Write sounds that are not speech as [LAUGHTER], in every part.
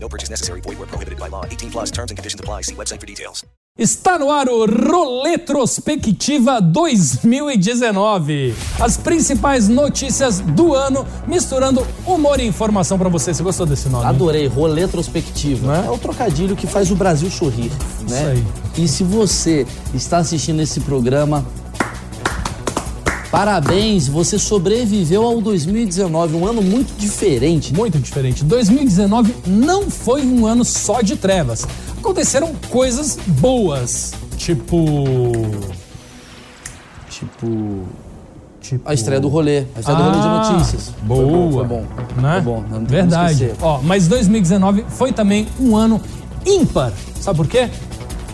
No purchase necessary. Void where prohibited by law. 18 plus terms and conditions apply. See website for details. Está no ar o Roletrospectiva 2019. As principais notícias do ano, misturando humor e informação para você. Você gostou desse nome? Adorei, Roletrospectiva. Né? É o trocadilho que faz o Brasil sorrir, né? Isso aí. E se você está assistindo esse programa, parabéns, você sobreviveu ao 2019, um ano muito diferente. Muito diferente. 2019 não foi um ano só de trevas. Aconteceram coisas boas, tipo. Tipo, tipo a estreia do rolê, a estreia do rolê de Ah, notícias. Boa. Foi bom, foi bom. Né? Foi bom, não Verdade. Ó, mas 2019 foi também um ano ímpar. Sabe por quê?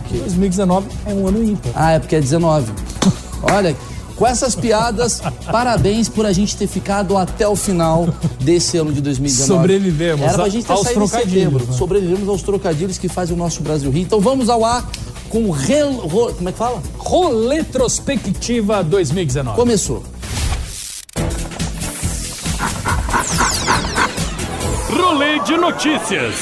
Porque 2019 é um ano ímpar. Ah, é porque é 19. [LAUGHS] Olha, com essas piadas, parabéns por a gente ter ficado até o final desse ano de 2019. Sobrevivemos Era pra gente ter aos saído em setembro. né? Sobrevivemos aos trocadilhos que fazem o nosso Brasil rir. Então vamos ao ar com o rel... ro- Como é que fala? Roletrospectiva 2019. Começou. Rolê de notícias.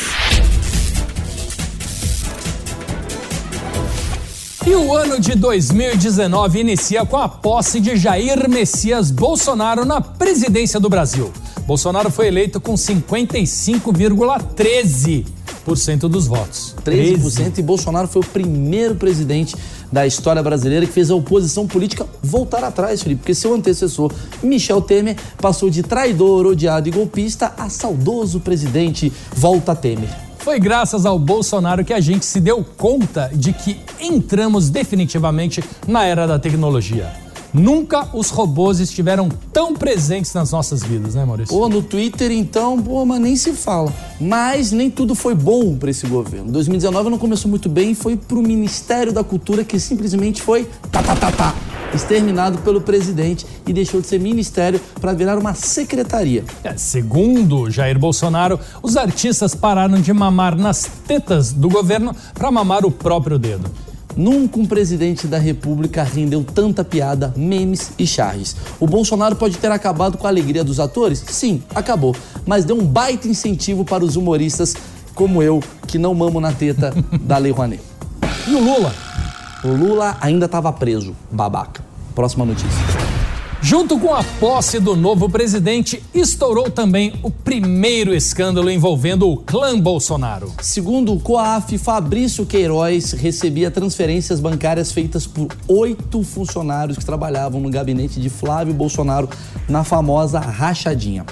E o ano de 2019 inicia com a posse de Jair Messias Bolsonaro na presidência do Brasil. Bolsonaro foi eleito com 55,13% dos votos. 13% e Bolsonaro foi o primeiro presidente da história brasileira que fez a oposição política voltar atrás, Felipe, porque seu antecessor, Michel Temer, passou de traidor, odiado e golpista a saudoso presidente Volta Temer. Foi graças ao Bolsonaro que a gente se deu conta de que entramos definitivamente na era da tecnologia. Nunca os robôs estiveram tão presentes nas nossas vidas, né, Maurício? Pô, no Twitter, então, pô, mas nem se fala. Mas nem tudo foi bom para esse governo. 2019 não começou muito bem e foi pro Ministério da Cultura que simplesmente foi tá, tá, tá, tá, exterminado pelo presidente e deixou de ser ministério para virar uma secretaria. É, segundo Jair Bolsonaro, os artistas pararam de mamar nas tetas do governo para mamar o próprio dedo. Nunca um presidente da República rendeu tanta piada, memes e charres. O Bolsonaro pode ter acabado com a alegria dos atores? Sim, acabou. Mas deu um baita incentivo para os humoristas como eu, que não mamo na teta [LAUGHS] da Lei Rouanet. E o Lula? O Lula ainda estava preso, babaca. Próxima notícia. Junto com a posse do novo presidente, estourou também o primeiro escândalo envolvendo o clã Bolsonaro. Segundo o COAF, Fabrício Queiroz recebia transferências bancárias feitas por oito funcionários que trabalhavam no gabinete de Flávio Bolsonaro na famosa rachadinha.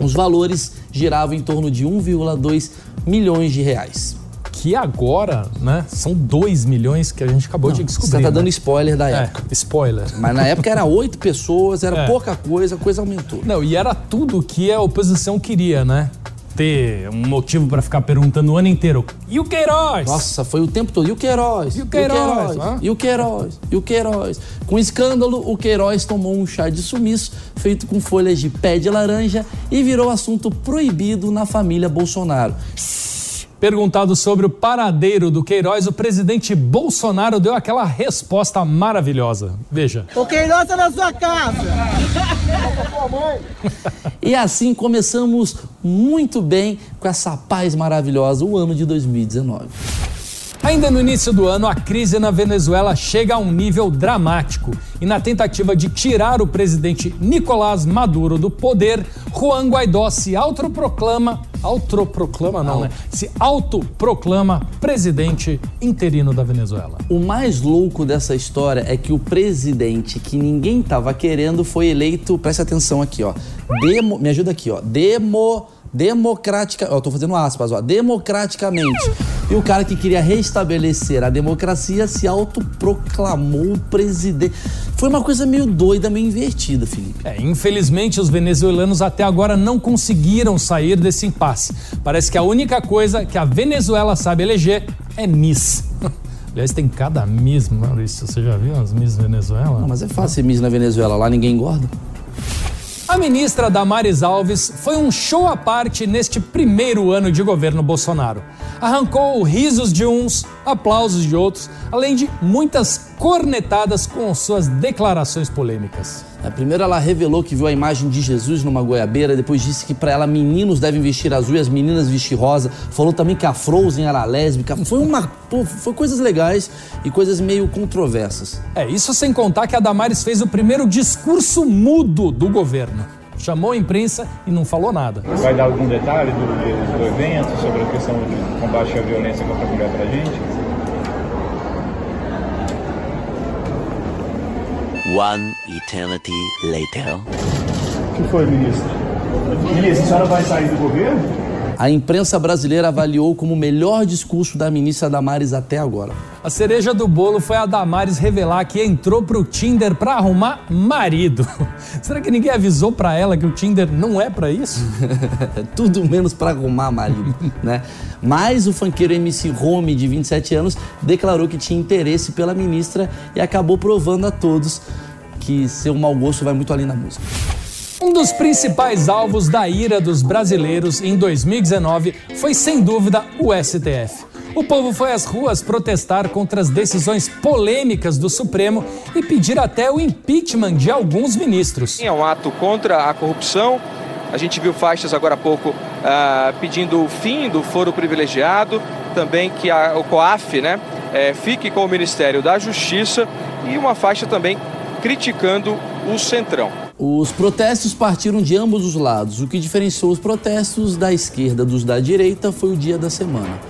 Os valores giravam em torno de 1,2 milhões de reais. Que agora, né, são 2 milhões que a gente acabou de descobrir. Você tá dando né? spoiler da É, época. spoiler. Mas na época era oito pessoas, era [LAUGHS] É. pouca coisa, a coisa aumentou. Não, e era tudo que a oposição queria, né? Ter um motivo para ficar perguntando o ano inteiro. E o Queiroz? Nossa, foi o tempo todo. E o Queiroz? E o Queiroz? Hã? E o Queiroz? E o Queiroz? Com escândalo, o Queiroz tomou um chá de sumiço feito com folhas de pé de laranja e virou assunto proibido na família Bolsonaro. Perguntado sobre o paradeiro do Queiroz, o presidente Bolsonaro deu aquela resposta maravilhosa. Veja. O Queiroz tá na sua casa. E assim começamos muito bem com essa paz maravilhosa, o ano de 2019. Ainda no início do ano, a crise na Venezuela chega a um nível dramático. E na tentativa de tirar o presidente Nicolás Maduro do poder, Juan Guaidó se autoproclama. Autoproclama não, né? Se autoproclama presidente interino da Venezuela. O mais louco dessa história é que o presidente que ninguém tava querendo foi eleito, presta atenção aqui, ó. Demo, me ajuda aqui, ó. Demo, democrática, ó, eu tô fazendo aspas, ó. Democraticamente. E o cara que queria restabelecer a democracia se autoproclamou presidente. Foi uma coisa meio doida, meio invertida, Felipe. É, infelizmente, os venezuelanos até agora não conseguiram sair desse impasse. Parece que a única coisa que a Venezuela sabe eleger é Miss. [LAUGHS] Aliás, tem cada Miss, Maurício. Você já viu as Miss Venezuela? Não, mas é fácil ser Miss na Venezuela. Lá ninguém engorda. A ministra Damares Alves foi um show à parte neste primeiro ano de governo Bolsonaro. Arrancou risos de uns, aplausos de outros, além de muitas cornetadas com suas declarações polêmicas. A primeira ela revelou que viu a imagem de Jesus numa goiabeira, depois disse que para ela meninos devem vestir azul e as meninas vestir rosa. Falou também que a Frozen era lésbica. Foi uma pô, foi coisas legais e coisas meio controversas. É, isso sem contar que a Damares fez o primeiro discurso mudo do governo. Chamou a imprensa e não falou nada. Vai dar algum detalhe do, do, do evento sobre a questão de combate à violência contra a mulher pra gente? One eternity later. O que foi, ministro? Ministro, a senhora vai sair do governo? A imprensa brasileira avaliou como o melhor discurso da ministra Damares até agora. A cereja do bolo foi a Damares revelar que entrou pro Tinder pra arrumar marido. [LAUGHS] Será que ninguém avisou pra ela que o Tinder não é pra isso? [LAUGHS] Tudo menos pra arrumar marido, né? Mas o funkeiro MC Home, de 27 anos, declarou que tinha interesse pela ministra e acabou provando a todos que seu mau gosto vai muito além da música. Um dos principais alvos da ira dos brasileiros em 2019 foi, sem dúvida, o STF. O povo foi às ruas protestar contra as decisões polêmicas do Supremo e pedir até o impeachment de alguns ministros. É um ato contra a corrupção. A gente viu faixas agora há pouco uh, pedindo o fim do foro privilegiado, também que a, o COAF né, é, fique com o Ministério da Justiça e uma faixa também criticando o Centrão. Os protestos partiram de ambos os lados. O que diferenciou os protestos da esquerda dos da direita foi o dia da semana.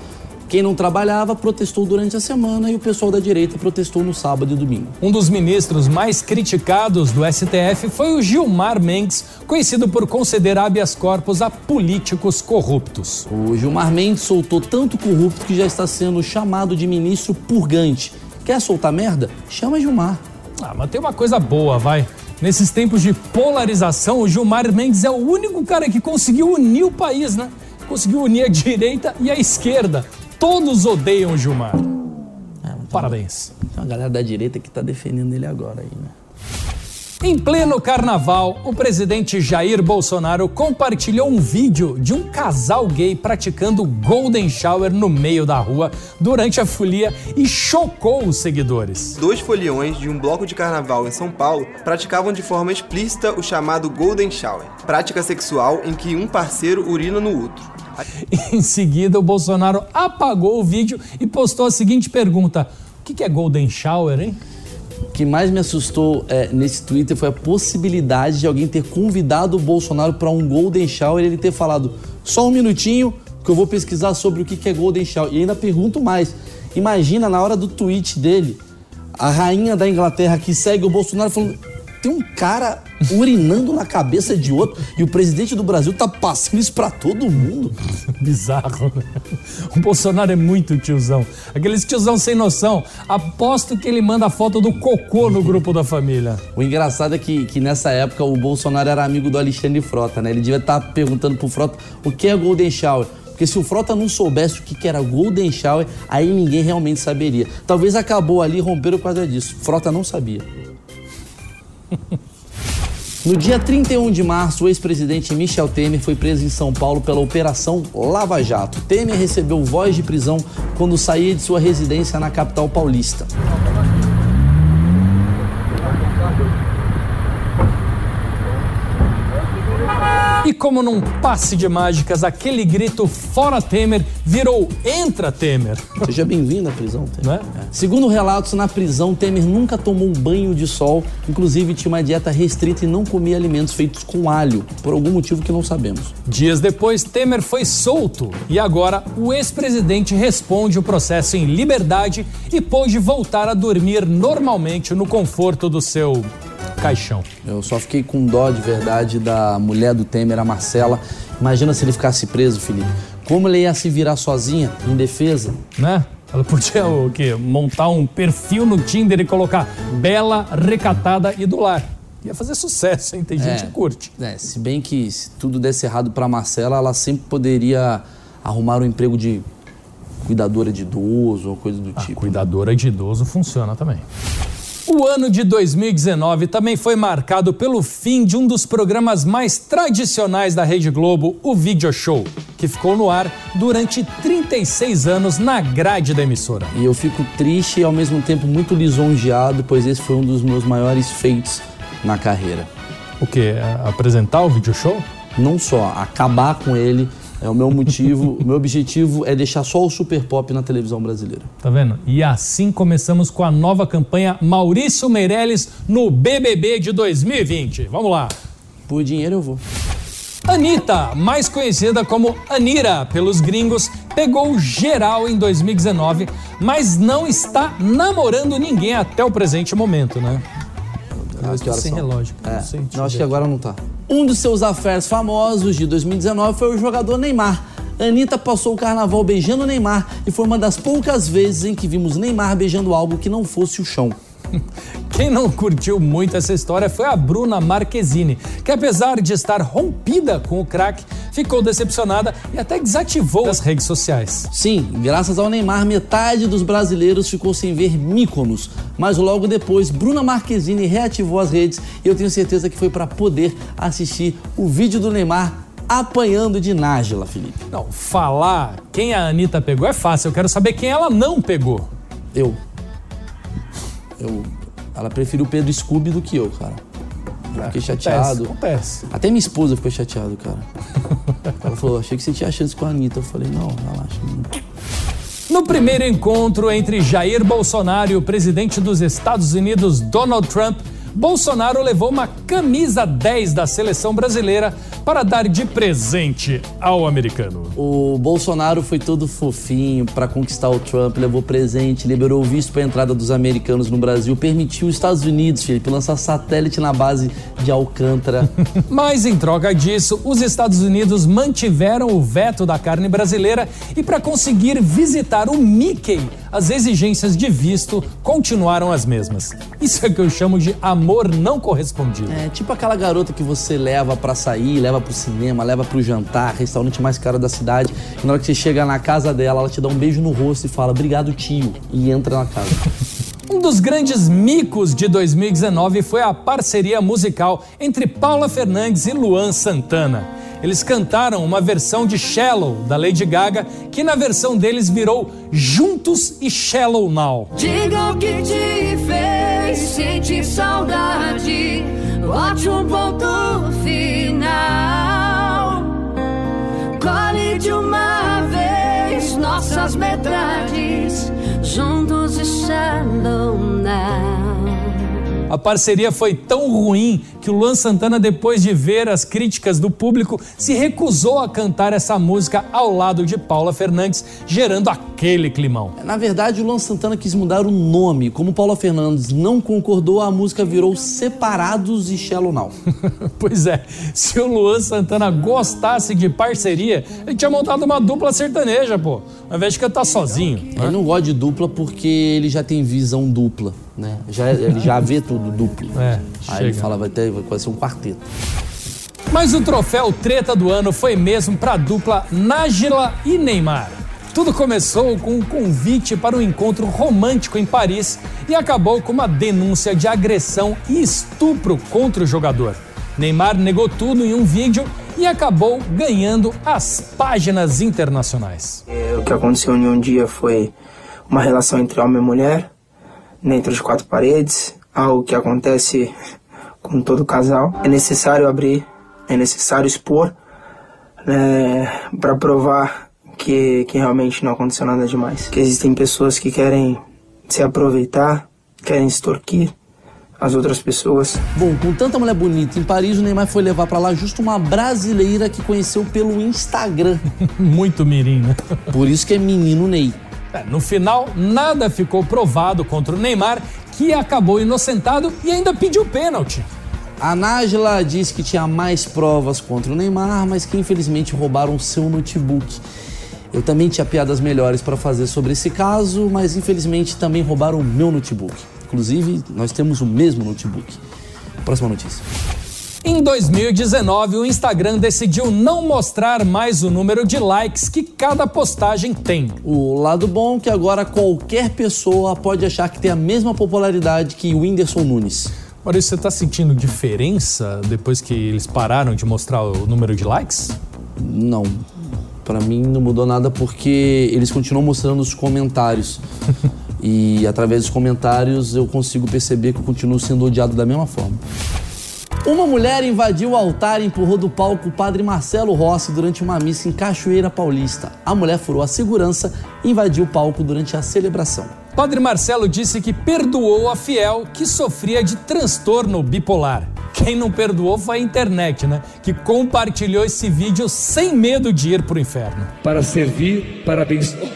Quem não trabalhava protestou durante a semana e o pessoal da direita protestou no sábado e domingo. Um dos ministros mais criticados do STF foi o Gilmar Mendes, conhecido por conceder habeas corpus a políticos corruptos. O Gilmar Mendes soltou tanto corrupto que já está sendo chamado de ministro purgante. Quer soltar merda? Chama Gilmar. Ah, mas tem uma coisa boa, vai. Nesses tempos de polarização, o Gilmar Mendes é o único cara que conseguiu unir o país, né? Conseguiu unir a direita e a esquerda. Todos odeiam o Gilmar. É, Parabéns. Tem uma galera da direita que tá defendendo ele agora aí, né? Em pleno carnaval, o presidente Jair Bolsonaro compartilhou um vídeo de um casal gay praticando Golden Shower no meio da rua durante a folia e chocou os seguidores. Dois foliões de um bloco de carnaval em São Paulo praticavam de forma explícita o chamado Golden Shower, prática sexual em que um parceiro urina no outro. Em seguida, o Bolsonaro apagou o vídeo e postou a seguinte pergunta: O que é Golden Shower, hein? O que mais me assustou é, nesse Twitter foi a possibilidade de alguém ter convidado o Bolsonaro para um Golden Shower e ele ter falado só um minutinho que eu vou pesquisar sobre o que é Golden Shower. E ainda pergunto mais: imagina na hora do tweet dele, a rainha da Inglaterra que segue o Bolsonaro falando tem um cara urinando na cabeça de outro e o presidente do Brasil tá passando isso pra todo mundo. Bizarro, né? O Bolsonaro é muito tiozão. Aqueles tiozão sem noção. Aposto que ele manda a foto do cocô no grupo da família. O engraçado é que, que nessa época o Bolsonaro era amigo do Alexandre Frota, né? Ele devia estar tá perguntando pro Frota o que é Golden Shower. Porque se o Frota não soubesse o que era Golden Shower, aí ninguém realmente saberia. Talvez acabou ali romperam por causa disso. Frota não sabia. No dia 31 de março, o ex-presidente Michel Temer foi preso em São Paulo pela Operação Lava Jato. Temer recebeu voz de prisão quando saía de sua residência na capital paulista. E como num passe de mágicas, aquele grito fora Temer virou entra Temer. Seja bem-vindo à prisão, Temer. É? Segundo relatos, na prisão, Temer nunca tomou um banho de sol, inclusive tinha uma dieta restrita e não comia alimentos feitos com alho, por algum motivo que não sabemos. Dias depois, Temer foi solto e agora o ex-presidente responde o processo em liberdade e pôde voltar a dormir normalmente no conforto do seu caixão. Eu só fiquei com dó de verdade da mulher do Temer, a Marcela. Imagina se ele ficasse preso, Felipe. Como ele ia se virar sozinha, em defesa? Né? Ela podia o quê? Montar um perfil no Tinder e colocar bela, recatada e do lar. Ia fazer sucesso, hein? Tem gente é, que curte. É, se bem que se tudo desse errado para Marcela, ela sempre poderia arrumar um emprego de cuidadora de idoso ou coisa do A tipo. cuidadora de idoso funciona também. O ano de 2019 também foi marcado pelo fim de um dos programas mais tradicionais da Rede Globo, o Video Show, que ficou no ar durante 36 anos na grade da emissora. E eu fico triste e ao mesmo tempo muito lisonjeado, pois esse foi um dos meus maiores feitos na carreira. O que? Apresentar o Video Show? Não só acabar com ele é o meu motivo, o meu objetivo é deixar só o Super Pop na televisão brasileira. Tá vendo? E assim começamos com a nova campanha Maurício Meirelles no BBB de 2020. Vamos lá. Por dinheiro eu vou. Anitta, mais conhecida como Anira pelos gringos, pegou geral em 2019, mas não está namorando ninguém até o presente momento, né? Ah, que horas sem são? relógio. É, Não sei, não, acho ver que agora não tá. Um dos seus affairs famosos de 2019 foi o jogador Neymar. Anitta passou o carnaval beijando Neymar e foi uma das poucas vezes em que vimos Neymar beijando algo que não fosse o chão. [LAUGHS] Quem não curtiu muito essa história foi a Bruna Marquezine, que apesar de estar rompida com o craque, ficou decepcionada e até desativou as redes sociais. Sim, graças ao Neymar, metade dos brasileiros ficou sem ver Míconos. Mas logo depois, Bruna Marquezine reativou as redes e eu tenho certeza que foi para poder assistir o vídeo do Neymar apanhando de Nájila, Felipe. Não, falar quem a Anitta pegou é fácil, eu quero saber quem ela não pegou. Eu. Eu. Ela preferiu o Pedro Scooby do que eu, cara. Eu fiquei chateado. Acontece. Até minha esposa ficou chateada, cara. [LAUGHS] Ela falou, achei que você tinha chance com a Anitta. Eu falei, não, relaxa. No primeiro encontro entre Jair Bolsonaro e o presidente dos Estados Unidos, Donald Trump, Bolsonaro levou uma camisa 10 da seleção brasileira para dar de presente ao americano. O Bolsonaro foi todo fofinho para conquistar o Trump, levou presente, liberou o visto para a entrada dos americanos no Brasil, permitiu os Estados Unidos, Felipe, lançar satélite na base de Alcântara. [LAUGHS] Mas em troca disso, os Estados Unidos mantiveram o veto da carne brasileira e para conseguir visitar o Mickey, as exigências de visto continuaram as mesmas. Isso é que eu chamo de amor não correspondido. É tipo aquela garota que você leva para sair, leva pro cinema, leva pro jantar, restaurante mais caro da cidade, e na hora que você chega na casa dela, ela te dá um beijo no rosto e fala obrigado tio, e entra na casa. [LAUGHS] Um dos grandes micos de 2019 foi a parceria musical entre Paula Fernandes e Luan Santana. Eles cantaram uma versão de Shallow da Lady Gaga, que na versão deles virou Juntos e Shallow Now. Diga o que te fez sentir saudade. Bote um ponto final. Colhe de uma vez nossas metades. Juntos e shallow now. A parceria foi tão ruim que o Luan Santana, depois de ver as críticas do público, se recusou a cantar essa música ao lado de Paula Fernandes, gerando aquele climão. Na verdade, o Luan Santana quis mudar o nome. Como Paula Fernandes não concordou, a música virou Separados e Shallow Now. [LAUGHS] pois é, se o Luan Santana gostasse de parceria, ele tinha montado uma dupla sertaneja, pô, ao invés de cantar sozinho. Ele não gosta de dupla porque ele já tem visão dupla, né? Já, ele já vê tudo duplo. É, Aí ele chega. fala, vai, ter, vai ser um quarteto. Mas o troféu treta do ano foi mesmo para a dupla Nájila e Neymar. Tudo começou com um convite para um encontro romântico em Paris e acabou com uma denúncia de agressão e estupro contra o jogador. Neymar negou tudo em um vídeo e acabou ganhando as páginas internacionais. O que aconteceu em um dia foi uma relação entre homem e mulher, dentro de quatro paredes, algo que acontece com todo casal. É necessário abrir, é necessário expor, né, para provar que, que realmente não aconteceu nada demais. Que existem pessoas que querem se aproveitar, querem extorquir as outras pessoas. Bom, com tanta mulher bonita em Paris, o Neymar foi levar pra lá justo uma brasileira que conheceu pelo Instagram. [LAUGHS] Muito mirim, né? Por isso que é menino Ney. No final, nada ficou provado contra o Neymar, que acabou inocentado e ainda pediu pênalti. A Nájila disse que tinha mais provas contra o Neymar, mas que infelizmente roubaram seu notebook. Eu também tinha piadas melhores para fazer sobre esse caso, mas infelizmente também roubaram o meu notebook. Inclusive, nós temos o mesmo notebook. Próxima notícia. Em 2019, o Instagram decidiu não mostrar mais o número de likes que cada postagem tem. O lado bom é que agora qualquer pessoa pode achar que tem a mesma popularidade que o Whindersson Nunes. Maurício, você está sentindo diferença depois que eles pararam de mostrar o número de likes? Não. Para mim não mudou nada porque eles continuam mostrando os comentários. [LAUGHS] e através dos comentários eu consigo perceber que eu continuo sendo odiado da mesma forma. Uma mulher invadiu o altar e empurrou do palco o padre Marcelo Rossi durante uma missa em Cachoeira Paulista. A mulher furou a segurança e invadiu o palco durante a celebração. Padre Marcelo disse que perdoou a fiel que sofria de transtorno bipolar. Quem não perdoou foi a internet, né? Que compartilhou esse vídeo sem medo de ir pro inferno. Para servir, para abençoar.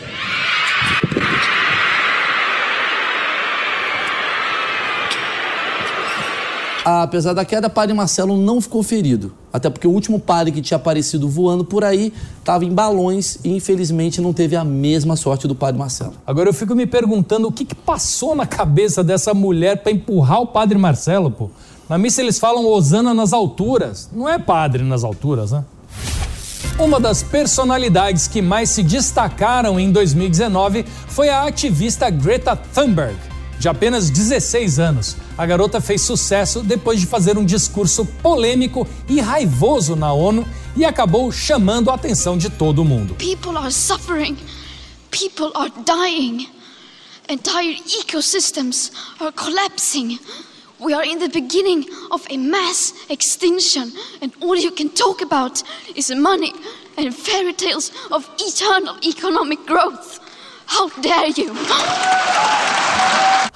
Apesar da queda, padre Marcelo não ficou ferido. Até porque o último padre que tinha aparecido voando por aí estava em balões e infelizmente não teve a mesma sorte do padre Marcelo. Agora eu fico me perguntando o que, que passou na cabeça dessa mulher para empurrar o padre Marcelo, pô. Na missa eles falam Osana nas alturas. Não é padre nas alturas, né? Uma das personalidades que mais se destacaram em 2019 foi a ativista Greta Thunberg de apenas 16 anos. A garota fez sucesso depois de fazer um discurso polêmico e raivoso na ONU e acabou chamando a atenção de todo mundo. People are suffering. People are dying. Entire ecosystems are collapsing. We are in the beginning of a mass extinction, and all you can talk about is money and fairy tales of eternal economic growth. How dare you!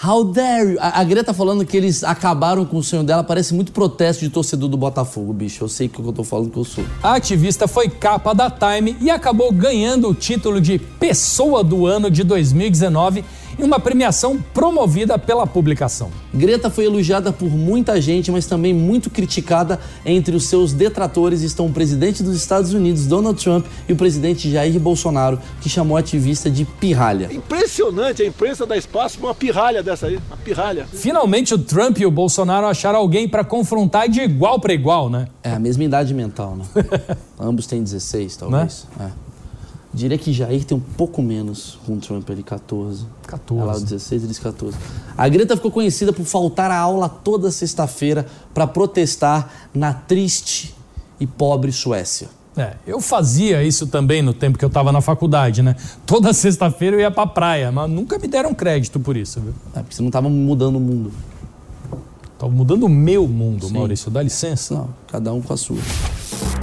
How dare you? A, a Greta falando que eles acabaram com o sonho dela parece muito protesto de torcedor do Botafogo, bicho. Eu sei que eu tô falando que eu sou. A ativista foi capa da Time e acabou ganhando o título de Pessoa do Ano de 2019 em uma premiação promovida pela publicação. Greta foi elogiada por muita gente, mas também muito criticada. Entre os seus detratores estão o presidente dos Estados Unidos, Donald Trump, e o presidente Jair Bolsonaro, que chamou a ativista de pirralha. Impressionante, a imprensa dá espaço para uma pirralha dessa aí, uma pirralha. Finalmente o Trump e o Bolsonaro acharam alguém para confrontar de igual para igual, né? É a mesma idade mental, né? [LAUGHS] Ambos têm 16, talvez. Né? É. Diria que Jair tem um pouco menos com o Trump, ele 14. 14. Ela 16, eles 14. A Greta ficou conhecida por faltar a aula toda sexta-feira para protestar na triste e pobre Suécia. É, eu fazia isso também no tempo que eu estava na faculdade, né? Toda sexta-feira eu ia pra praia, mas nunca me deram crédito por isso, viu? É, porque você não estava mudando o mundo. Tava mudando o meu mundo, Sim. Maurício, dá licença. Não, cada um com a sua.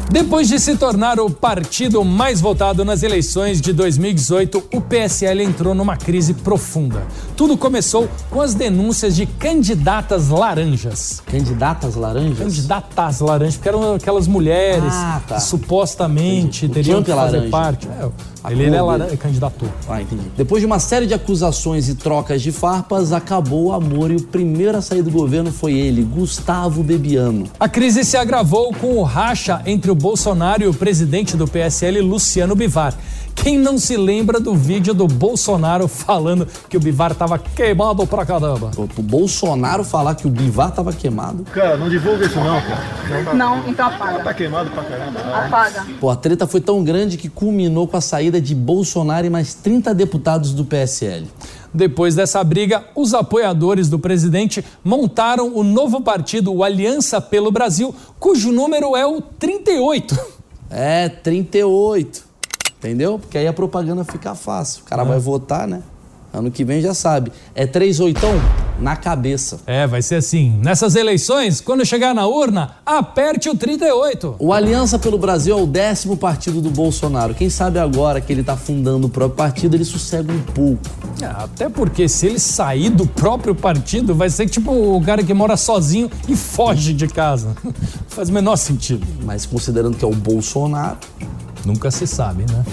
Depois de se tornar o partido mais votado nas eleições de 2018, o PSL entrou numa crise profunda. Tudo começou com as denúncias de candidatas laranjas. Candidatas laranjas? Candidatas laranjas, porque eram aquelas mulheres ah, tá. que supostamente entendi. teriam que fazer laranja. parte. É, ele, ele é laranja, candidato. Ah, entendi. Depois de uma série de acusações e trocas de farpas, acabou o amor e o primeiro a sair do governo foi ele, Gustavo Bebiano. A crise se agravou com o racha entre o Bolsonaro e o presidente do PSL, Luciano Bivar. Quem não se lembra do vídeo do Bolsonaro falando que o Bivar estava queimado pra caramba? O, o Bolsonaro falar que o Bivar estava queimado? Cara, não divulga isso não, cara. Não, então apaga. Tá queimado pra caramba. Apaga. Pô, a treta foi tão grande que culminou com a saída de Bolsonaro e mais 30 deputados do PSL. Depois dessa briga, os apoiadores do presidente montaram o novo partido, o Aliança pelo Brasil, cujo número é o 38. É, 38. Entendeu? Porque aí a propaganda fica fácil. O cara é. vai votar, né? Ano que vem já sabe. É 3 oitão na cabeça. É, vai ser assim. Nessas eleições, quando chegar na urna, aperte o 38. O Aliança pelo Brasil é o décimo partido do Bolsonaro. Quem sabe agora que ele tá fundando o próprio partido, ele sossega um pouco. É, até porque se ele sair do próprio partido, vai ser tipo o cara que mora sozinho e foge de casa. [LAUGHS] Faz o menor sentido. Mas considerando que é o Bolsonaro. Nunca se sabe, né?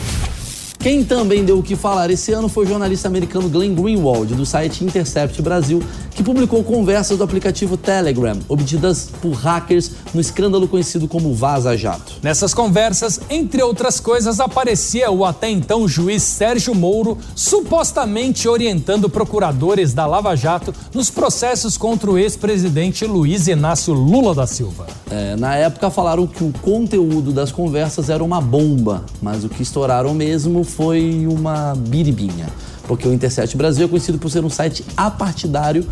Quem também deu o que falar esse ano foi o jornalista americano Glenn Greenwald, do site Intercept Brasil, que publicou conversas do aplicativo Telegram, obtidas por hackers no escândalo conhecido como Vaza Jato. Nessas conversas, entre outras coisas, aparecia o até então juiz Sérgio Moro supostamente orientando procuradores da Lava Jato nos processos contra o ex-presidente Luiz Inácio Lula da Silva. É, na época falaram que o conteúdo das conversas era uma bomba, mas o que estouraram mesmo foi uma biribinha. Porque o Intercept Brasil é conhecido por ser um site apartidário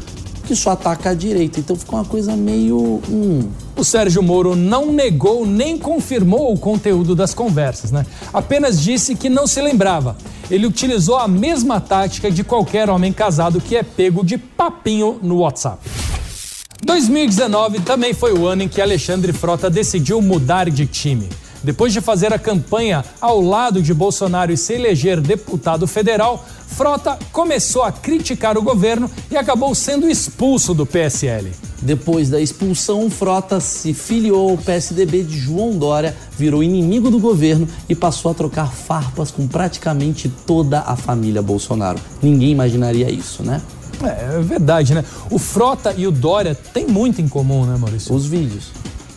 que só ataca a direita. Então ficou uma coisa meio. Hum. O Sérgio Moro não negou nem confirmou o conteúdo das conversas, né? Apenas disse que não se lembrava. Ele utilizou a mesma tática de qualquer homem casado que é pego de papinho no WhatsApp. 2019 também foi o ano em que Alexandre Frota decidiu mudar de time. Depois de fazer a campanha ao lado de Bolsonaro e se eleger deputado federal, Frota começou a criticar o governo e acabou sendo expulso do PSL. Depois da expulsão, Frota se filiou ao PSDB de João Dória, virou inimigo do governo e passou a trocar farpas com praticamente toda a família Bolsonaro. Ninguém imaginaria isso, né? É, é verdade, né? O Frota e o Dória têm muito em comum, né, Maurício? Os vídeos.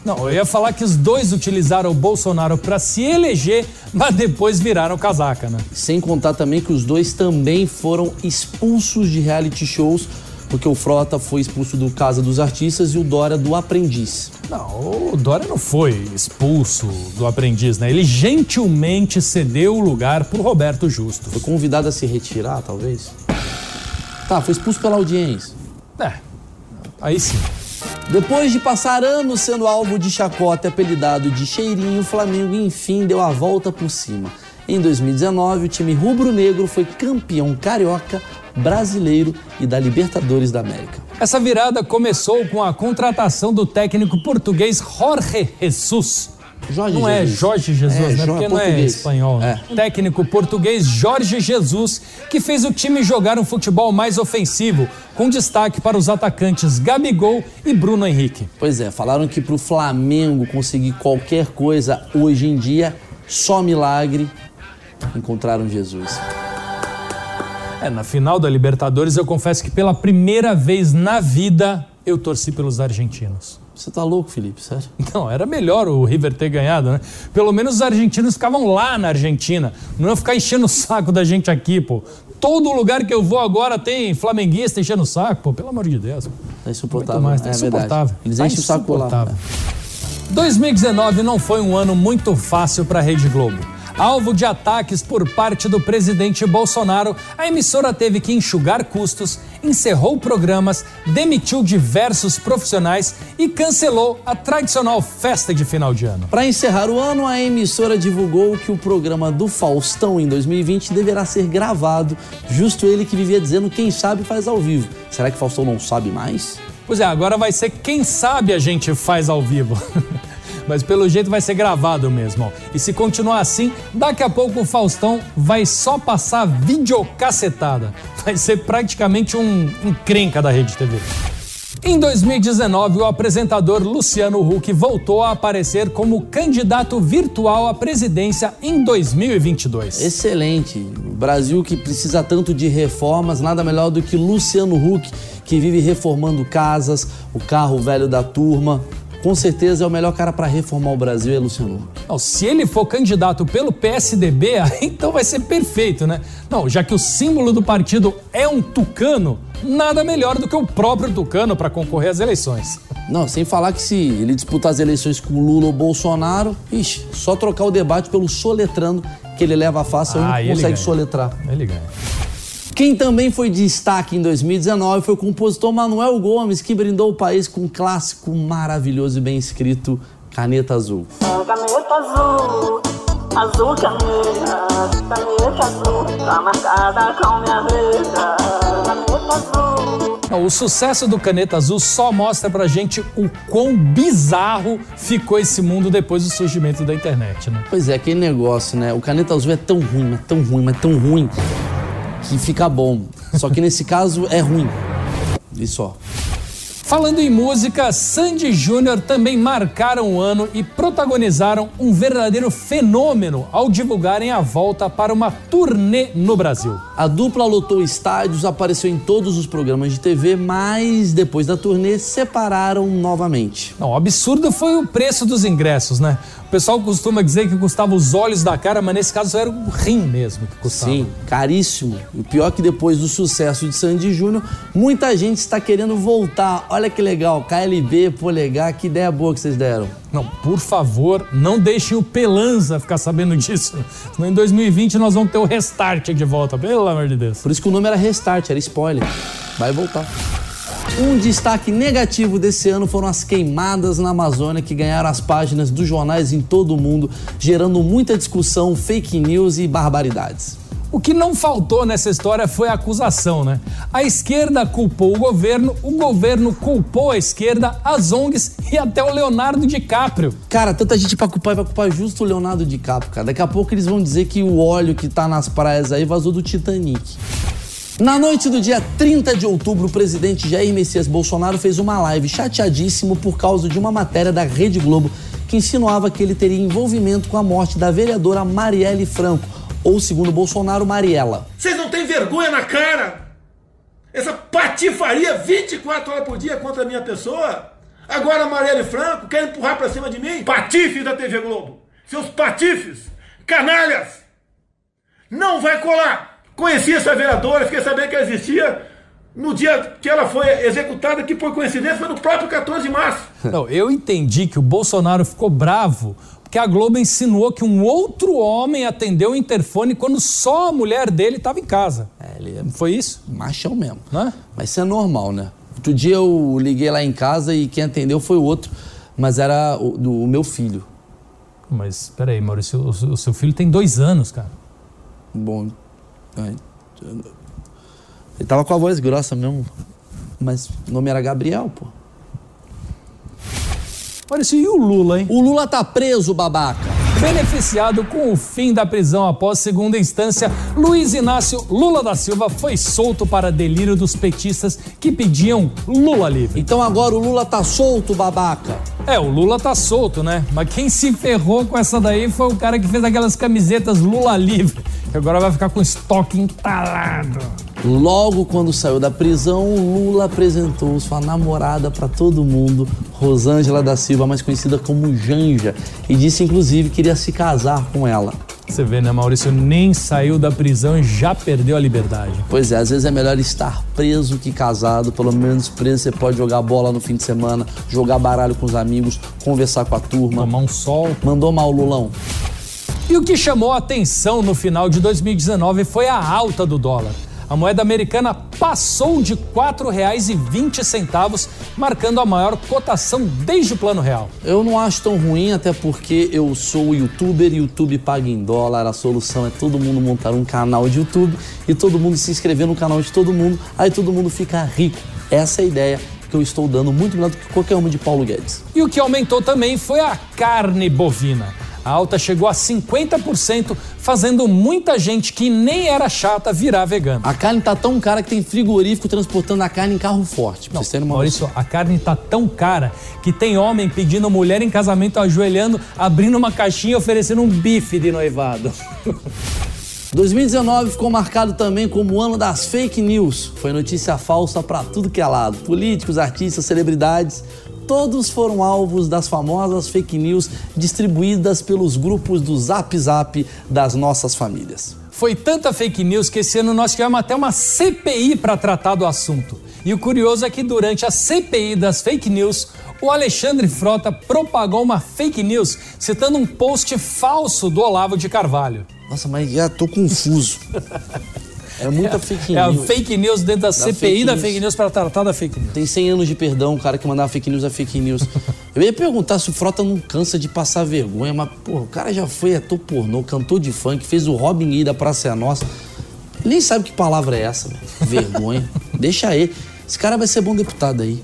Não, eu ia falar que os dois utilizaram o Bolsonaro para se eleger, mas depois viraram casaca, né? Sem contar também que os dois também foram expulsos de reality shows, porque o Frota foi expulso do Casa dos Artistas e o Dória do Aprendiz. Não, o Dória não foi expulso do Aprendiz, né? Ele gentilmente cedeu o lugar pro Roberto Justo. Foi convidado a se retirar, talvez? Tá, foi expulso pela audiência. É, aí sim. Depois de passar anos sendo alvo de chacota e apelidado de cheirinho, o Flamengo enfim deu a volta por cima. Em 2019, o time rubro-negro foi campeão carioca, brasileiro e da Libertadores da América. Essa virada começou com a contratação do técnico português Jorge Jesus. Jorge não é Jesus. Jorge Jesus, É, né? Porque não é português. espanhol. né? Técnico português Jorge Jesus, que fez o time jogar um futebol mais ofensivo, com destaque para os atacantes Gabigol e Bruno Henrique. Pois é, falaram que pro Flamengo conseguir qualquer coisa hoje em dia, só milagre, encontraram Jesus. É, na final da Libertadores, eu confesso que pela primeira vez na vida eu torci pelos argentinos. Você tá louco, Felipe, sério? [LAUGHS] Não, era melhor o River ter ganhado, né? Pelo menos os argentinos ficavam lá na Argentina. Não iam ficar enchendo o saco da gente aqui, pô. Todo lugar que eu vou agora tem flamenguista enchendo o saco, pô. Pelo amor de Deus. Tá insuportável. Mais, tá é insuportável. verdade. Eles Tá enchem o saco lá. insuportável. 2019 não foi um ano muito fácil para a Rede Globo. Alvo de ataques por parte do presidente Bolsonaro, a emissora teve que enxugar custos, encerrou programas, demitiu diversos profissionais e cancelou a tradicional festa de final de ano. Para encerrar o ano, a emissora divulgou que o programa do Faustão em 2020 deverá ser gravado, justo ele que vivia dizendo quem sabe faz ao vivo. Será que Faustão não sabe mais? Pois é, agora vai ser quem sabe a gente faz ao vivo. [LAUGHS] Mas pelo jeito vai ser gravado mesmo. E se continuar assim, daqui a pouco o Faustão vai só passar videocacetada. Vai ser praticamente um, um crenca da Rede TV. Em 2019, o apresentador Luciano Huck voltou a aparecer como candidato virtual à presidência em 2022. Excelente. O Brasil que precisa tanto de reformas, nada melhor do que Luciano Huck, que vive reformando casas, o carro velho da turma. Com certeza é o melhor cara para reformar o Brasil, é Luciano Huck. Não, se ele for candidato pelo PSDB, [LAUGHS] então vai ser perfeito, né? Não, já que o símbolo do partido é um tucano, nada melhor do que o próprio tucano para concorrer às eleições. Não, sem falar que se ele disputar as eleições com Lula ou Bolsonaro, ixi, só trocar o debate pelo soletrando, que ele leva a face, Ah, ele consegue ganha. soletrar. Ele ganha. Quem também foi destaque em 2019 foi o compositor Manuel Gomes, que brindou o país com um clássico maravilhoso e bem escrito, Caneta Azul. Caneta azul, azul caneta, caneta azul, tá marcada com minha letra. Caneta azul. O sucesso do Caneta Azul só mostra pra gente o quão bizarro ficou esse mundo depois do surgimento da internet, né? Pois é, aquele negócio, né? O Caneta Azul é tão ruim, mas tão ruim, mas tão ruim, que fica bom. Só que nesse caso é ruim. E só. Falando em música, Sandy Júnior também marcaram o ano e protagonizaram um verdadeiro fenômeno ao divulgarem a volta para uma turnê no Brasil. A dupla lotou estádios, apareceu em todos os programas de TV, mas depois da turnê separaram novamente. Não, o absurdo foi o preço dos ingressos, né? O pessoal costuma dizer que custava os olhos da cara, mas nesse caso era o rim mesmo que custava. Sim, caríssimo. O pior que depois do sucesso de Sandy Júnior, muita gente está querendo voltar. Olha que legal, KLB, Polegar, que ideia boa que vocês deram. Não, por favor, não deixem o Pelanza ficar sabendo disso. Senão em 2020 nós vamos ter o restart de volta, pelo amor de Deus. Por isso que o nome era Restart, era spoiler. Vai voltar. Um destaque negativo desse ano foram as queimadas na Amazônia que ganharam as páginas dos jornais em todo o mundo, gerando muita discussão, fake news e barbaridades. O que não faltou nessa história foi a acusação, né? A esquerda culpou o governo, o governo culpou a esquerda, as ONGs e até o Leonardo DiCaprio. Cara, tanta gente pra culpar e vai culpar justo o Leonardo DiCaprio, cara. Daqui a pouco eles vão dizer que o óleo que tá nas praias aí vazou do Titanic. Na noite do dia 30 de outubro, o presidente Jair Messias Bolsonaro fez uma live chateadíssimo por causa de uma matéria da Rede Globo que insinuava que ele teria envolvimento com a morte da vereadora Marielle Franco, ou segundo Bolsonaro, Mariela. Vocês não têm vergonha na cara? Essa patifaria 24 horas por dia contra a minha pessoa? Agora a Marielle Franco quer empurrar pra cima de mim? Patifes da TV Globo! Seus patifes! Canalhas! Não vai colar! Conheci essa vereadora, fiquei sabendo que ela existia no dia que ela foi executada, que por coincidência foi no próprio 14 de março. Não, eu entendi que o Bolsonaro ficou bravo porque a Globo insinuou que um outro homem atendeu o interfone quando só a mulher dele estava em casa. É, ele foi isso? machão mesmo. Né? Mas isso é normal, né? Outro dia eu liguei lá em casa e quem atendeu foi o outro, mas era o, do, o meu filho. Mas peraí, Maurício, o, o seu filho tem dois anos, cara. Bom, eu- ele tava com a voz grossa mesmo, mas o nome era Gabriel, pô. Maurício, e o Lula, hein? O Lula tá preso, babaca. Beneficiado com o fim da prisão após segunda instância, Luiz Inácio Lula da Silva foi solto para delírio dos petistas que pediam Lula livre. Então agora o Lula tá solto, babaca. É, o Lula tá solto, né? Mas quem se ferrou com essa daí foi o cara que fez aquelas camisetas Lula livre, que agora vai ficar com estoque entalado. Logo quando saiu da prisão, o Lula apresentou sua namorada pra todo mundo, Rosângela da Silva, mais conhecida como Janja, e disse inclusive que iria se casar com ela. Você vê, né, Maurício? Nem saiu da prisão e já perdeu a liberdade. Pois é, às vezes é melhor estar preso que casado. Pelo menos preso você pode jogar bola no fim de semana, jogar baralho com os amigos, conversar com a turma. Tomar um sol. Mandou mal, Lulão. E o que chamou a atenção no final de 2019 foi a alta do dólar. A moeda americana passou de R$ 4,20, marcando a maior cotação desde o Plano Real. Eu não acho tão ruim, até porque eu sou youtuber YouTube paga em dólar. A solução é todo mundo montar um canal de YouTube e todo mundo se inscrever no canal de todo mundo, aí todo mundo fica rico. Essa é a ideia que eu estou dando muito melhor do que qualquer uma de Paulo Guedes. E o que aumentou também foi a carne bovina. A alta chegou a 50%, fazendo muita gente que nem era chata virar vegana. A carne tá tão cara que tem frigorífico transportando a carne em carro forte. Terem uma Maurício, a carne tá tão cara que tem homem pedindo mulher em casamento ajoelhando, abrindo uma caixinha e oferecendo um bife de noivado. [LAUGHS] 2019 ficou marcado também como o ano das fake news. Foi notícia falsa pra tudo que é lado. Políticos, artistas, celebridades, todos foram alvos das famosas fake news distribuídas pelos grupos do Zap Zap das nossas famílias. Foi tanta fake news que esse ano nós tivemos até uma CPI para tratar do assunto. E o curioso é que durante a CPI das fake news, o Alexandre Frota propagou uma fake news citando um post falso do Olavo de Carvalho. Nossa, mas já tô confuso. [LAUGHS] É muita fake É a news. fake news dentro da, Da CPI fake da news. fake news para tratar da fake news. Tem 100 anos de perdão, o cara que mandava fake news é fake news. [LAUGHS] Eu ia perguntar se o Frota não cansa de passar vergonha, mas, pô, o cara já foi ator pornô, cantor de funk, fez o Robin Lee da Praça é Nossa. Ele nem sabe que palavra é essa, velho. Vergonha. [LAUGHS] Deixa ele. Esse cara vai ser bom deputado aí.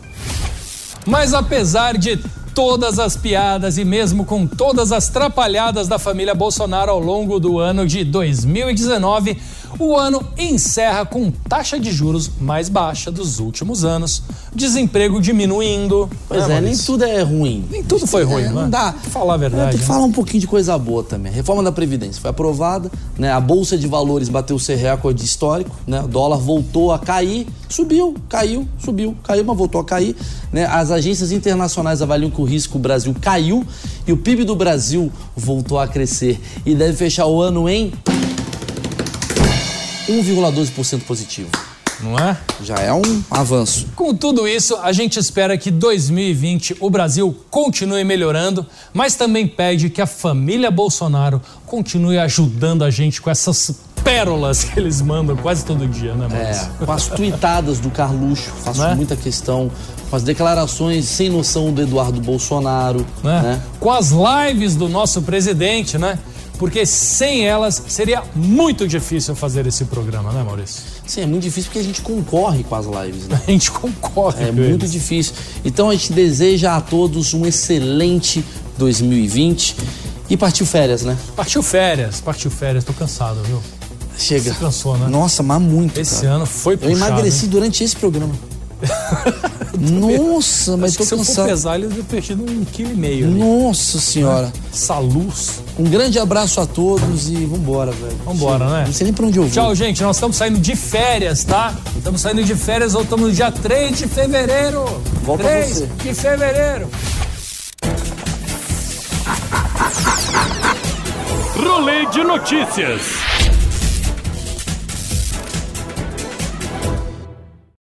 Mas apesar de todas as piadas e mesmo com todas as trapalhadas da família Bolsonaro ao longo do ano de 2019, O ano encerra com taxa de juros mais baixa dos últimos anos, desemprego diminuindo. Pois né, é, nem tudo é ruim. Nem tudo foi ruim, É, né? Não dá. Tem que falar a verdade. Tem que né? falar um pouquinho de coisa boa também. A reforma da Previdência foi aprovada, né? A Bolsa de Valores bateu seu recorde histórico, né? O dólar voltou a cair, subiu, caiu, subiu, caiu, mas voltou a cair. Né? As agências internacionais avaliam que o risco Brasil caiu e o PIB do Brasil voltou a crescer e deve fechar o ano em 1,12% positivo. Não é? Já é um avanço. Com tudo isso, a gente espera que 2020 o Brasil continue melhorando, mas também pede que a família Bolsonaro continue ajudando a gente com essas pérolas que eles mandam quase todo dia, né, Maurício? É, com as tuitadas do Carluxo, faço Né? muita questão, com as declarações sem noção do Eduardo Bolsonaro, né? né? Com as lives do nosso presidente, né? Porque sem elas seria muito difícil fazer esse programa, né, Maurício? Sim, é muito difícil porque a gente concorre com as lives, né? [LAUGHS] A gente concorre. É muito eles. difícil. Então a gente deseja a todos um excelente 2020 e partiu férias, né? Partiu férias, partiu férias, tô cansado, viu? Chega. Você cansou, né? Nossa, mas muito. Esse cara. ano foi Eu puxado. emagreci hein? durante esse programa. [LAUGHS] Nossa, mas Acho tô que se eu for cansado. pesar, ter perdido um quilo e meio. ali. Nossa senhora. Essa luz. Um grande abraço a todos e vambora, velho. Vambora, Chega. né? Não sei nem pra onde eu vou. Tchau, gente. Nós estamos saindo de férias, tá? Estamos saindo de férias, voltamos no dia 3 de fevereiro. Volta 3 você. de fevereiro. Rolê de notícias.